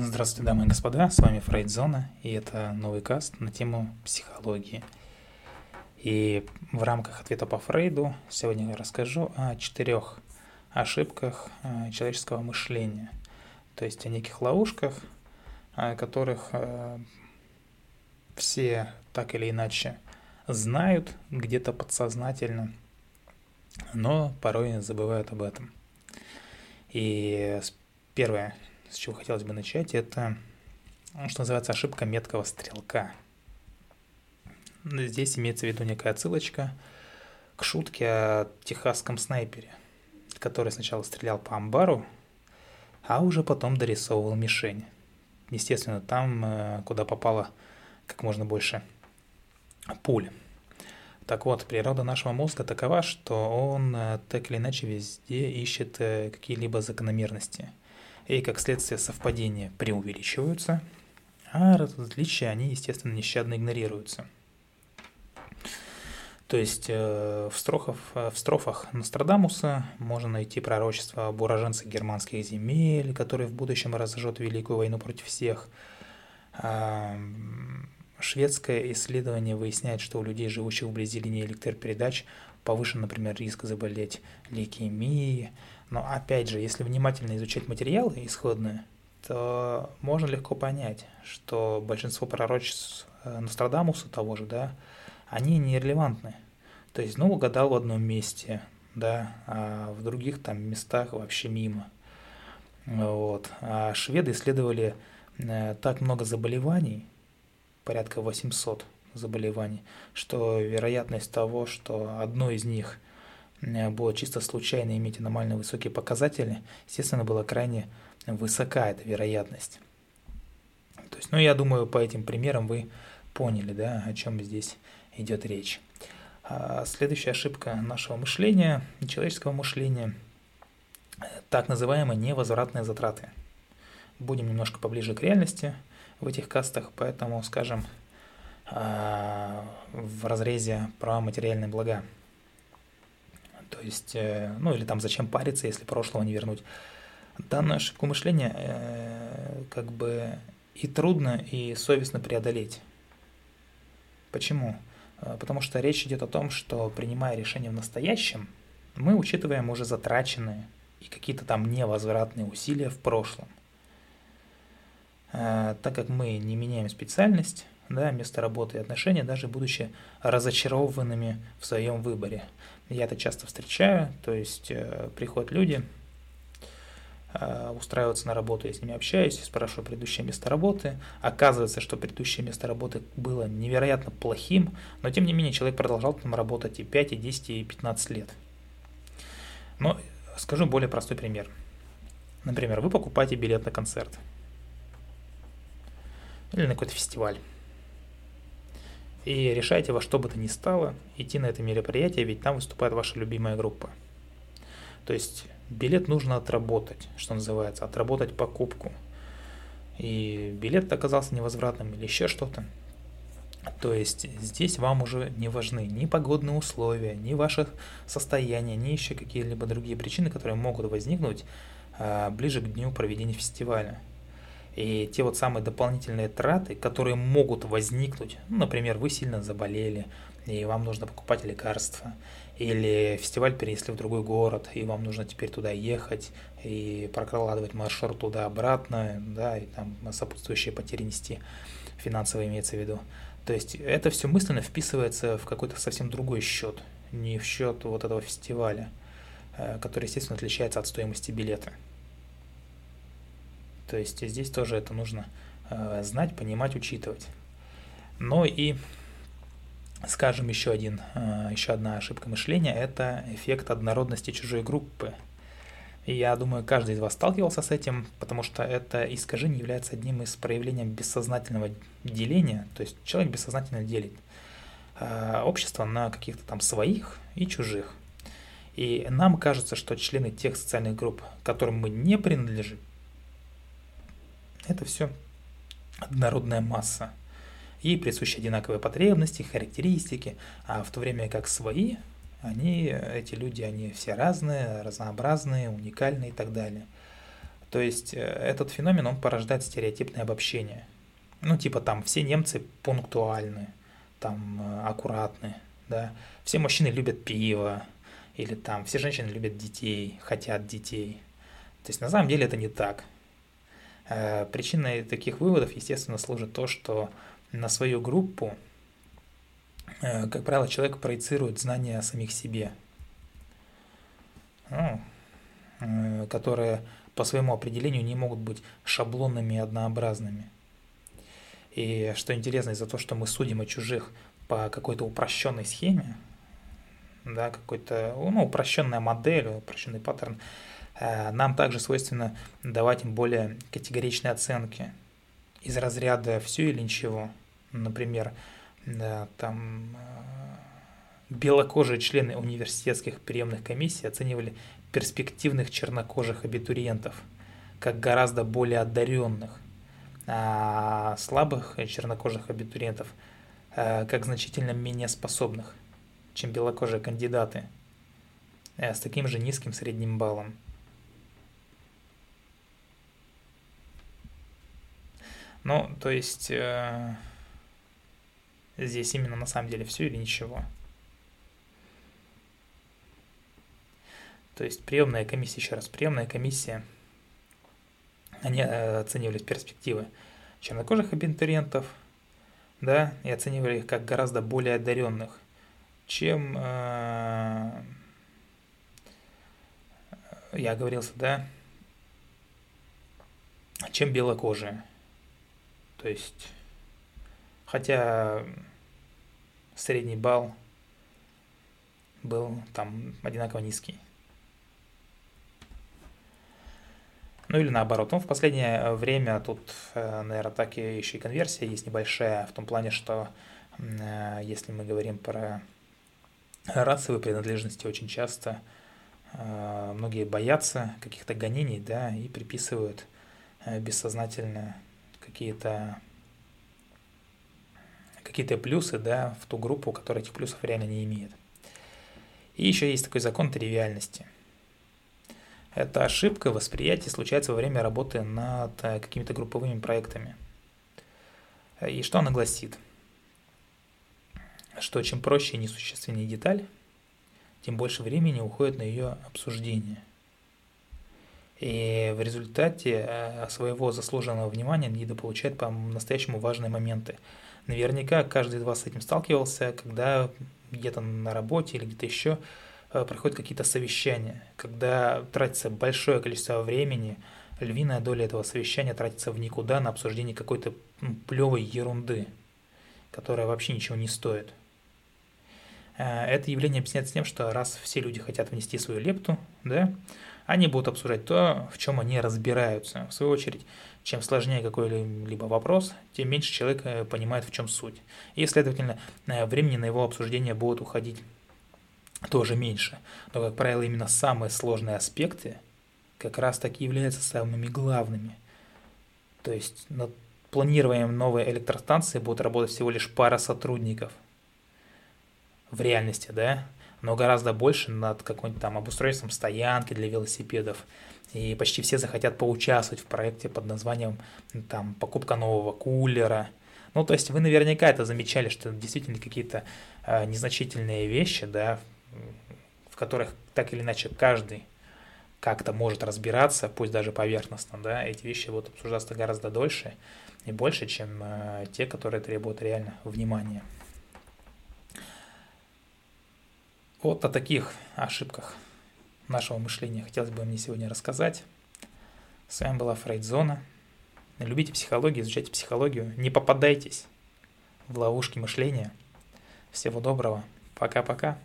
Здравствуйте, дамы и господа, с вами Фрейдзона, и это новый каст на тему психологии. И в рамках ответа по Фрейду сегодня я расскажу о четырех ошибках э, человеческого мышления, то есть о неких ловушках, которых э, все так или иначе знают где-то подсознательно, но порой забывают об этом. И первое, с чего хотелось бы начать, это, ну, что называется, ошибка меткого стрелка. Здесь имеется в виду некая отсылочка к шутке о техасском снайпере, который сначала стрелял по амбару, а уже потом дорисовывал мишень. Естественно, там, э, куда попало как можно больше пуль. Так вот, природа нашего мозга такова, что он э, так или иначе везде ищет э, какие-либо закономерности – и, как следствие, совпадения преувеличиваются, а различия, они, естественно, нещадно игнорируются. То есть э, в, строхов, в строфах Нострадамуса можно найти пророчество об уроженцах германских земель, который в будущем разожжет Великую войну против всех. А, шведское исследование выясняет, что у людей, живущих вблизи линии электропередач, повышен, например, риск заболеть лейкемией, но опять же, если внимательно изучать материалы исходные, то можно легко понять, что большинство пророчеств э, Нострадамуса того же, да, они нерелевантны. То есть, ну, угадал в одном месте, да, а в других там местах вообще мимо. Вот. А шведы исследовали э, так много заболеваний, порядка 800 заболеваний, что вероятность того, что одно из них – Э, было чисто случайно иметь аномально высокие показатели, естественно, была крайне высока эта вероятность. То есть, ну, я думаю, по этим примерам вы поняли, да, о чем здесь идет речь. А следующая ошибка нашего мышления, человеческого мышления, так называемые невозвратные затраты. Будем немножко поближе к реальности в этих кастах, поэтому скажем в разрезе про материальные блага. То есть, э, ну или там зачем париться, если прошлого не вернуть. Данную ошибку мышления э, как бы и трудно, и совестно преодолеть. Почему? Э, потому что речь идет о том, что принимая решение в настоящем, мы учитываем уже затраченные и какие-то там невозвратные усилия в прошлом. Так как мы не меняем специальность, да, место работы и отношения, даже будучи разочарованными в своем выборе. Я это часто встречаю, то есть э, приходят люди, э, устраиваются на работу, я с ними общаюсь, спрашиваю предыдущее место работы. Оказывается, что предыдущее место работы было невероятно плохим, но тем не менее человек продолжал там работать и 5, и 10, и 15 лет. Но скажу более простой пример. Например, вы покупаете билет на концерт или на какой-то фестиваль и решайте во что бы то ни стало идти на это мероприятие, ведь там выступает ваша любимая группа. То есть билет нужно отработать, что называется, отработать покупку. И билет оказался невозвратным или еще что-то. То есть здесь вам уже не важны ни погодные условия, ни ваше состояние, ни еще какие-либо другие причины, которые могут возникнуть а, ближе к дню проведения фестиваля. И те вот самые дополнительные траты, которые могут возникнуть, ну, например, вы сильно заболели, и вам нужно покупать лекарства, или фестиваль перенесли в другой город, и вам нужно теперь туда ехать, и прокладывать маршрут туда-обратно, да, и там сопутствующие потери нести, финансово имеется в виду. То есть это все мысленно вписывается в какой-то совсем другой счет, не в счет вот этого фестиваля, э, который, естественно, отличается от стоимости билета. То есть здесь тоже это нужно э, знать, понимать, учитывать. Но и, скажем, еще, один, э, еще одна ошибка мышления – это эффект однородности чужой группы. И я думаю, каждый из вас сталкивался с этим, потому что это искажение является одним из проявлений бессознательного деления, то есть человек бессознательно делит э, общество на каких-то там своих и чужих. И нам кажется, что члены тех социальных групп, которым мы не принадлежим, это все однородная масса. И присущи одинаковые потребности, характеристики, а в то время как свои, они, эти люди, они все разные, разнообразные, уникальные и так далее. То есть э, этот феномен, он порождает стереотипное обобщение. Ну, типа там все немцы пунктуальны, там э, аккуратны, да. Все мужчины любят пиво, или там все женщины любят детей, хотят детей. То есть на самом деле это не так. Э, причиной таких выводов, естественно, служит то, что на свою группу, как правило, человек проецирует знания о самих себе, ну, которые по своему определению не могут быть шаблонными и однообразными. И что интересно, из-за того, что мы судим о чужих по какой-то упрощенной схеме, да, какой-то, ну, упрощенная модель, упрощенный паттерн, э, нам также свойственно давать им более категоричные оценки из разряда все или ничего. Например, да, там э, белокожие члены университетских приемных комиссий оценивали перспективных чернокожих абитуриентов, как гораздо более одаренных, а слабых чернокожих абитуриентов, э, как значительно менее способных, чем белокожие кандидаты, э, с таким же низким средним баллом. Ну, то есть э, здесь именно на самом деле все или ничего. То есть приемная комиссия, еще раз, приемная комиссия, они э, оценивали перспективы чернокожих абитуриентов, да, и оценивали их как гораздо более одаренных, чем э, я оговорился, да, чем белокожие. То есть, хотя средний балл был там одинаково низкий. Ну или наоборот. Ну, в последнее время тут, э, наверное, так и еще и конверсия есть небольшая, в том плане, что э, если мы говорим про расовые принадлежности, очень часто э, многие боятся каких-то гонений, да, и приписывают бессознательно какие-то какие-то плюсы, да, в ту группу, которая этих плюсов реально не имеет. И еще есть такой закон тривиальности – эта ошибка восприятия случается во время работы над э, какими-то групповыми проектами. И что она гласит? Что чем проще и несущественнее деталь, тем больше времени уходит на ее обсуждение. И в результате э, своего заслуженного внимания недополучает по-настоящему важные моменты. Наверняка каждый из вас с этим сталкивался, когда где-то на работе или где-то еще Э, проходят какие-то совещания, когда тратится большое количество времени, львиная доля этого совещания тратится в никуда на обсуждение какой-то плевой ерунды, которая вообще ничего не стоит. Э, это явление объясняется тем, что раз все люди хотят внести свою лепту, да, они будут обсуждать то, в чем они разбираются. В свою очередь, чем сложнее какой-либо вопрос, тем меньше человек э, понимает, в чем суть. И, следовательно, времени на его обсуждение будет уходить тоже меньше. Но, как правило, именно самые сложные аспекты как раз таки являются самыми главными. То есть над планированием новой электростанции будут работать всего лишь пара сотрудников. В реальности, да? Но гораздо больше над какой-нибудь там обустройством стоянки для велосипедов. И почти все захотят поучаствовать в проекте под названием там покупка нового кулера. Ну, то есть вы наверняка это замечали, что действительно какие-то э, незначительные вещи, да, в которых так или иначе каждый как-то может разбираться, пусть даже поверхностно, да, эти вещи будут обсуждаться гораздо дольше и больше, чем э, те, которые требуют реально внимания. Вот о таких ошибках нашего мышления хотелось бы мне сегодня рассказать. С вами была Фрейдзона. Любите психологию, изучайте психологию. Не попадайтесь в ловушки мышления. Всего доброго. Пока-пока.